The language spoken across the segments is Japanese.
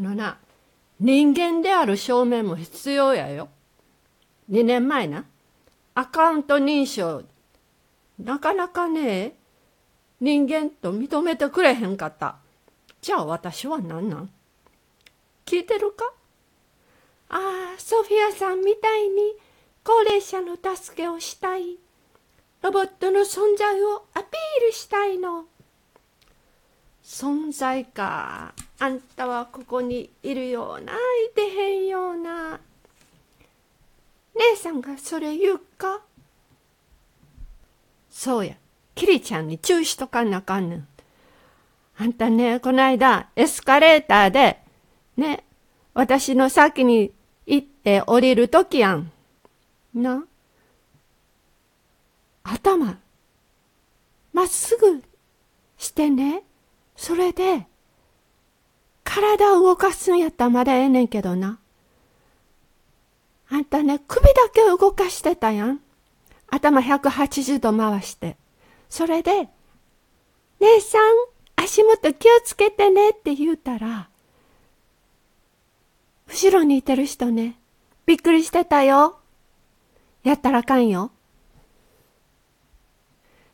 のな、人間である証明も必要やよ。2年前な、アカウント認証、なかなかね、人間と認めてくれへんかった。じゃあ私は何なん？聞いてるか？ああ、ソフィアさんみたいに高齢者の助けをしたい。ロボットの存在をアピールしたいの。存在か。あんたはここにいるような、いてへんような。姉さんがそれ言うか？そうや。キリちゃんに注意しとかなあかんねん。あんたね、こないだエスカレーターで、ね、私の先に行って降りるときやん。な？頭、まっすぐしてね。それで、体を動かすんやったらまだええねんけどな。あんたね、首だけ動かしてたやん。頭180度回して。それで、姉さん、足元気をつけてねって言うたら、後ろにいてる人ね、びっくりしてたよ。やったらあかんよ。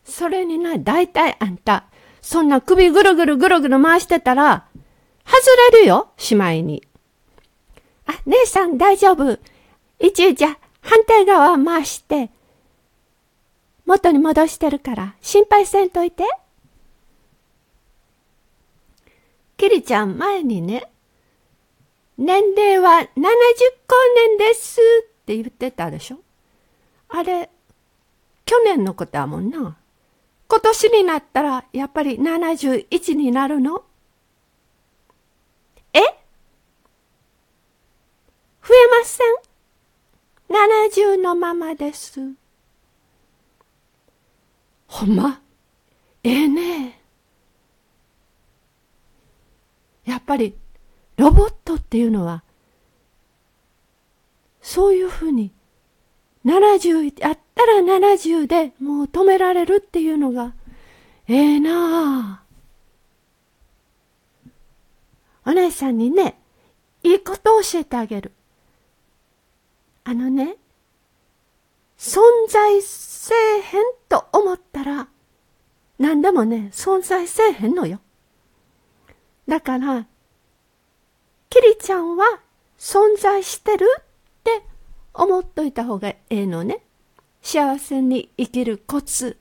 それにな、だいたいあんた、そんな首ぐるぐるぐるぐる回してたら、外れるよ、しまいに。あ、姉さん大丈夫。一応じゃ、反対側回して、元に戻してるから、心配せんといて。キリちゃん前にね、年齢は70光年ですって言ってたでしょあれ、去年のことやもんな。今年になったらやっぱり71になるのえ増えません。70のままです。ほんま？ええねやっぱりロボットっていうのはそういうふうに70あったら70でもう止められるっていうのがええなあ。お姉さんにね、いいことを教えてあげる。あのね、存在せえへんと思ったら、何でもね、存在せえへんのよ。だから、キリちゃんは存在してるって思っといた方がええのね。幸せに生きるコツ。